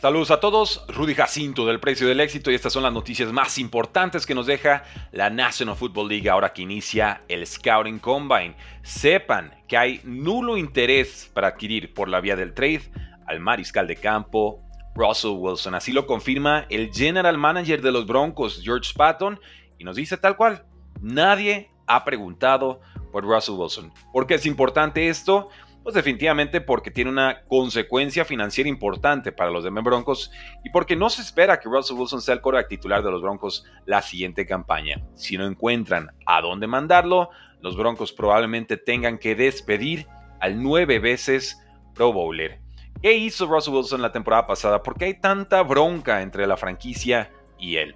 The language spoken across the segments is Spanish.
Saludos a todos, Rudy Jacinto del Precio del Éxito y estas son las noticias más importantes que nos deja la National Football League ahora que inicia el Scouting Combine. Sepan que hay nulo interés para adquirir por la vía del trade al mariscal de campo Russell Wilson. Así lo confirma el general manager de los Broncos, George Patton, y nos dice tal cual, nadie ha preguntado por Russell Wilson. ¿Por qué es importante esto? Pues definitivamente porque tiene una consecuencia financiera importante para los Denver Broncos y porque no se espera que Russell Wilson sea el quarterback titular de los Broncos la siguiente campaña. Si no encuentran a dónde mandarlo, los Broncos probablemente tengan que despedir al nueve veces Pro Bowler. ¿Qué hizo Russell Wilson la temporada pasada? ¿Por qué hay tanta bronca entre la franquicia y él?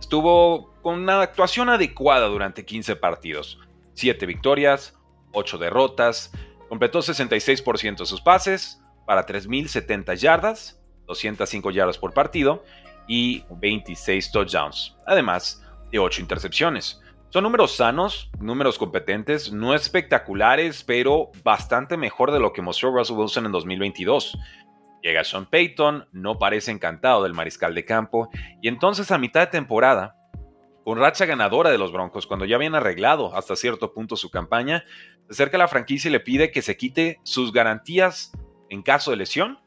Estuvo con una actuación adecuada durante 15 partidos. 7 victorias, 8 derrotas, Completó 66% de sus pases para 3.070 yardas, 205 yardas por partido y 26 touchdowns, además de 8 intercepciones. Son números sanos, números competentes, no espectaculares, pero bastante mejor de lo que mostró Russell Wilson en 2022. Llega Sean Payton, no parece encantado del mariscal de campo, y entonces a mitad de temporada con racha ganadora de los Broncos, cuando ya habían arreglado hasta cierto punto su campaña, se acerca a la franquicia y le pide que se quite sus garantías en caso de lesión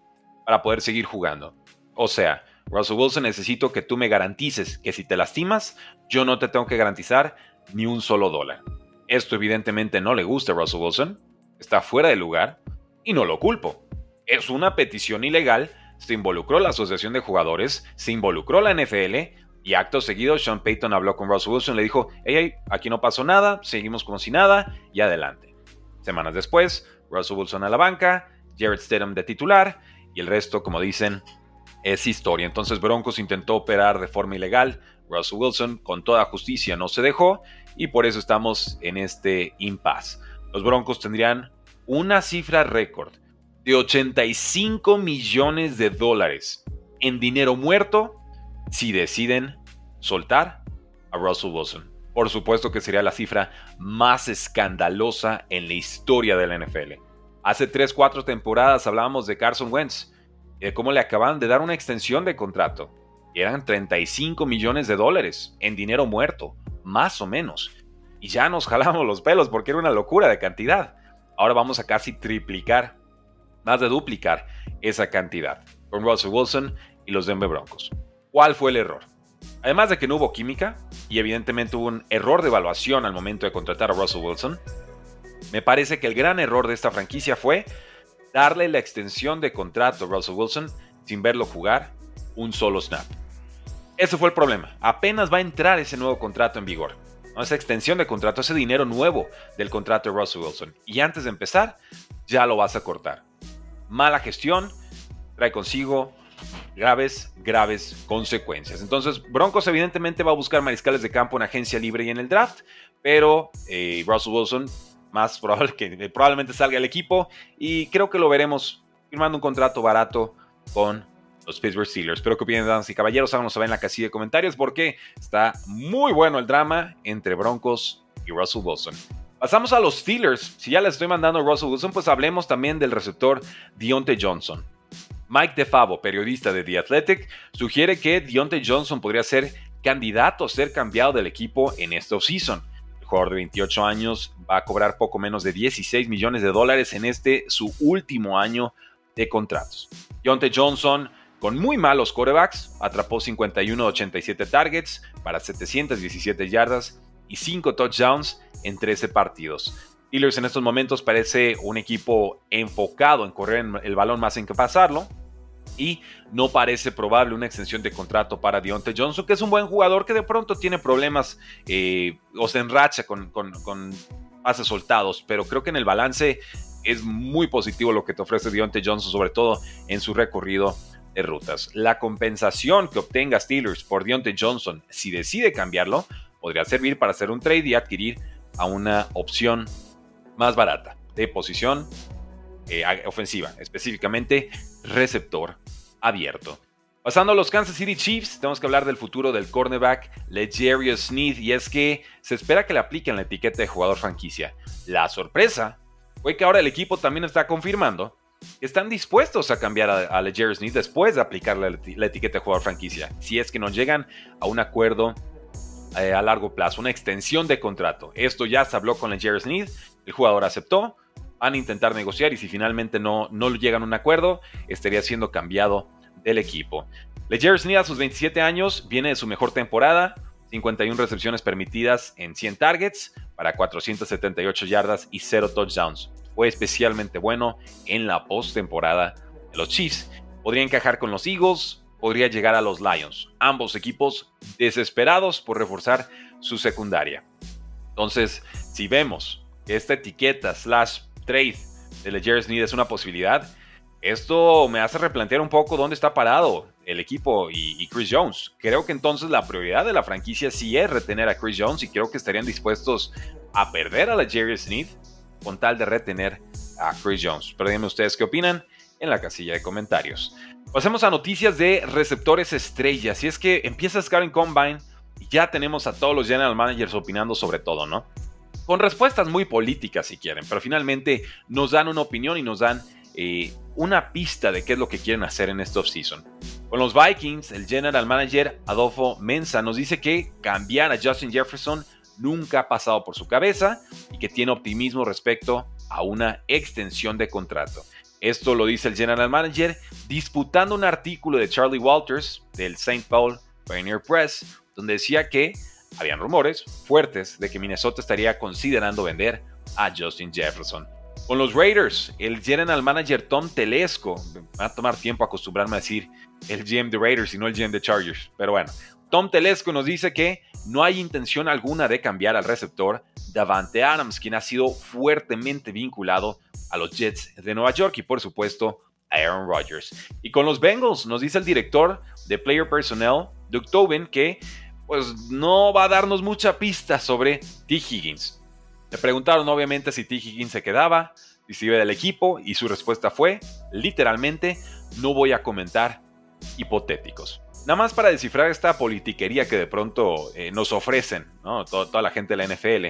para poder seguir jugando. O sea, Russell Wilson, necesito que tú me garantices que si te lastimas, yo no te tengo que garantizar ni un solo dólar. Esto evidentemente no le gusta a Russell Wilson, está fuera de lugar y no lo culpo. Es una petición ilegal, se involucró la Asociación de Jugadores, se involucró la NFL y acto seguido, Sean Payton habló con Russell Wilson, le dijo, hey, aquí no pasó nada, seguimos como si nada, y adelante. Semanas después, Russell Wilson a la banca, Jared Stedham de titular, y el resto, como dicen, es historia. Entonces Broncos intentó operar de forma ilegal, Russell Wilson con toda justicia no se dejó, y por eso estamos en este impasse. Los Broncos tendrían una cifra récord de 85 millones de dólares en dinero muerto si deciden soltar a Russell Wilson. Por supuesto que sería la cifra más escandalosa en la historia de la NFL. Hace 3-4 temporadas hablábamos de Carson Wentz y de cómo le acaban de dar una extensión de contrato. Y eran 35 millones de dólares en dinero muerto, más o menos. Y ya nos jalamos los pelos porque era una locura de cantidad. Ahora vamos a casi triplicar, más de duplicar esa cantidad con Russell Wilson y los Denver Broncos. ¿Cuál fue el error? Además de que no hubo química, y evidentemente hubo un error de evaluación al momento de contratar a Russell Wilson, me parece que el gran error de esta franquicia fue darle la extensión de contrato a Russell Wilson sin verlo jugar un solo snap. Ese fue el problema. Apenas va a entrar ese nuevo contrato en vigor. Esa extensión de contrato, ese dinero nuevo del contrato de Russell Wilson. Y antes de empezar, ya lo vas a cortar. Mala gestión trae consigo graves, graves consecuencias. Entonces, Broncos evidentemente va a buscar mariscales de campo en agencia libre y en el draft, pero eh, Russell Wilson más probable que probablemente salga el equipo y creo que lo veremos firmando un contrato barato con los Pittsburgh Steelers. Espero que opinen, damas y caballeros. Háganos saber en la casilla de comentarios porque está muy bueno el drama entre Broncos y Russell Wilson. Pasamos a los Steelers. Si ya les estoy mandando a Russell Wilson, pues hablemos también del receptor Deontay Johnson. Mike DeFavo, periodista de The Athletic, sugiere que Deontay Johnson podría ser candidato a ser cambiado del equipo en esta offseason. El jugador de 28 años va a cobrar poco menos de 16 millones de dólares en este su último año de contratos. Deontay Johnson, con muy malos quarterbacks, atrapó 51 87 targets para 717 yardas y 5 touchdowns en 13 partidos. Steelers en estos momentos parece un equipo enfocado en correr el balón más en que pasarlo, y no parece probable una extensión de contrato para Deontay Johnson, que es un buen jugador que de pronto tiene problemas eh, o se enracha con, pases soltados, pero creo que en el balance es muy positivo lo que te ofrece Deontay Johnson, sobre todo en su recorrido de rutas. La compensación que obtenga Steelers por Deontay Johnson, si decide cambiarlo, podría servir para hacer un trade y adquirir a una opción más barata de posición eh, ofensiva, específicamente receptor abierto. Pasando a los Kansas City Chiefs, tenemos que hablar del futuro del cornerback Legarius Sneed y es que se espera que le apliquen la etiqueta de jugador franquicia. La sorpresa fue que ahora el equipo también está confirmando que están dispuestos a cambiar a, a Legere Sneed después de aplicar la, etiqueta de jugador franquicia, si es que no llegan a un acuerdo eh, a largo plazo, una extensión de contrato. Esto ya se habló con Legere Sneed, el jugador aceptó, van a intentar negociar y si finalmente no, no llegan a un acuerdo, estaría siendo cambiado del equipo. Legere Sneed a sus 27 años viene de su mejor temporada, 51 recepciones permitidas en 100 targets para 478 yardas y 0 touchdowns. Fue especialmente bueno en la postemporada de los Chiefs. Podría encajar con los Eagles, podría llegar a los Lions. Ambos equipos desesperados por reforzar su secundaria. Entonces, si vemos que esta etiqueta slash trade de Legere Sneed es una posibilidad, esto me hace replantear un poco dónde está parado el equipo y, Chris Jones. Creo que entonces la prioridad de la franquicia sí es retener a Chris Jones y creo que estarían dispuestos a perder a la Jerry con tal de retener a Chris Jones. Pero díganme ustedes qué opinan en la casilla de comentarios. Pasemos a noticias de receptores estrellas. Y es que empieza Scouting Combine y ya tenemos a todos los general managers opinando sobre todo, ¿no? Con respuestas muy políticas si quieren, pero finalmente nos dan una opinión y nos dan eh, una pista de qué es lo que quieren hacer en este offseason. Con los Vikings, el general manager Adolfo Mensa nos dice que cambiar a Justin Jefferson nunca ha pasado por su cabeza y que tiene optimismo respecto a una extensión de contrato. Esto lo dice el general manager disputando un artículo de Charlie Walters del St. Paul Pioneer Press, donde decía que habían rumores fuertes de que Minnesota estaría considerando vender a Justin Jefferson. Con los Raiders, el general manager Tom Telesco, va a tomar tiempo acostumbrarme a decir el GM de Raiders y no el GM de Chargers, pero bueno, Tom Telesco nos dice que no hay intención alguna de cambiar al receptor Davante Adams, quien ha sido fuertemente vinculado a los Jets de Nueva York y por supuesto a Aaron Rodgers. Y con los Bengals nos dice el director de Player Personnel, Doug Tobin, que pues no va a darnos mucha pista sobre T. Higgins. Le preguntaron obviamente si T. Higgins se quedaba, si se iba del equipo, y su respuesta fue, literalmente, no voy a comentar hipotéticos. Nada más para descifrar esta politiquería que de pronto eh, nos ofrecen, toda la gente de la NFL.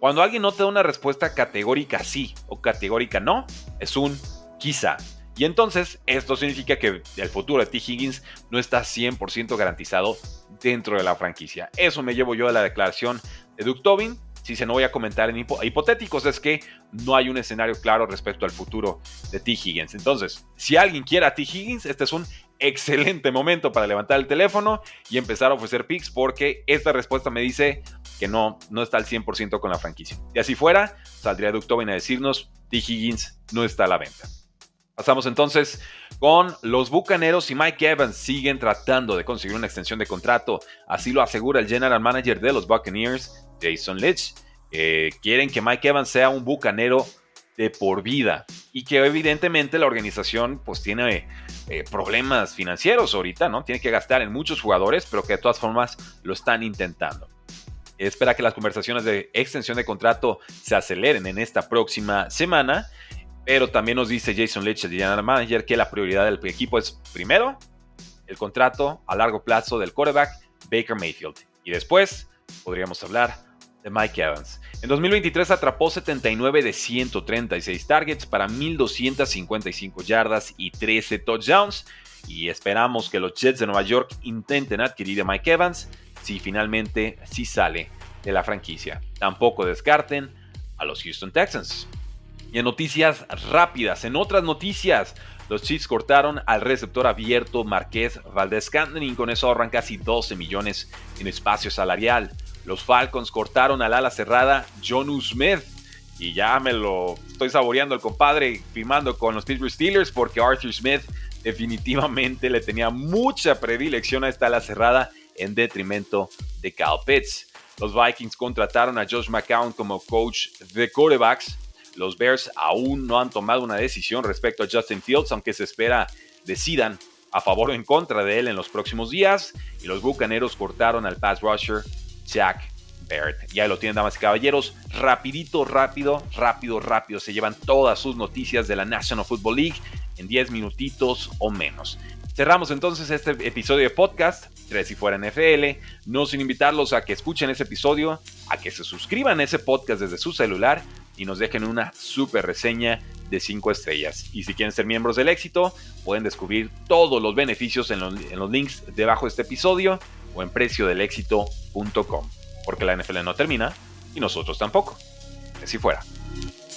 Cuando alguien no te da una respuesta categórica sí o categórica no, es un quizá. Y entonces esto significa que el futuro de T. Higgins no está 100% garantizado dentro de la franquicia. Eso me llevo yo a la declaración de Duke Tobin, si se no voy a comentar en hipotéticos, es que no hay un escenario claro respecto al futuro de T. Higgins. Entonces, si alguien quiere a T. Higgins, este es un excelente momento para levantar el teléfono y empezar a ofrecer picks porque esta respuesta me dice que no, no está al 100% con la franquicia. Y así fuera, saldría Ductobin a decirnos, T. Higgins no está a la venta. Pasamos entonces con los Bucaneros y Mike Evans siguen tratando de conseguir una extensión de contrato. Así lo asegura el general manager de los Buccaneers, Jason Litch. quieren que Mike Evans sea un bucanero de por vida y que evidentemente la organización pues tiene eh, problemas financieros ahorita, ¿no? Tiene que gastar en muchos jugadores, pero que de todas formas lo están intentando. Espera que las conversaciones de extensión de contrato se aceleren en esta próxima semana, pero también nos dice Jason Litch, el general manager, que la prioridad del equipo es primero el contrato a largo plazo del quarterback Baker Mayfield y después podríamos hablar de Mike Evans. En 2023 atrapó 79 de 136 targets para 1255 yardas y 13 touchdowns. Y esperamos que los Jets de Nueva York intenten adquirir a Mike Evans si finalmente sí sale de la franquicia. Tampoco descarten a los Houston Texans. Y en noticias rápidas, en otras noticias, los Chiefs cortaron al receptor abierto Marqués Valdez Scantling y con eso ahorran casi 12 millones en espacio salarial. Los Falcons cortaron al ala cerrada John Smith. Y ya me lo estoy saboreando el compadre firmando con los Pittsburgh Steelers porque Arthur Smith definitivamente le tenía mucha predilección a esta ala cerrada en detrimento de Cal Pitts. Los Vikings contrataron a Josh McCown como coach de quarterbacks. Los Bears aún no han tomado una decisión respecto a Justin Fields, aunque se espera decidan a favor o en contra de él en los próximos días. Y los Bucaneros cortaron al pass rusher Jack Barrett. Ya lo tienen, damas y caballeros. Rapidito, rápido, rápido, rápido. Se llevan todas sus noticias de la National Football League en 10 minutitos o menos. Cerramos entonces este episodio de podcast, 3 si fuera NFL. No sin invitarlos a que escuchen ese episodio, a que se suscriban a ese podcast desde su celular y nos dejen una super reseña de 5 estrellas. Y si quieren ser miembros del éxito, pueden descubrir todos los beneficios en los, en los links debajo de este episodio o en preciodelexito.com. Porque la NFL no termina y nosotros tampoco. Así fuera.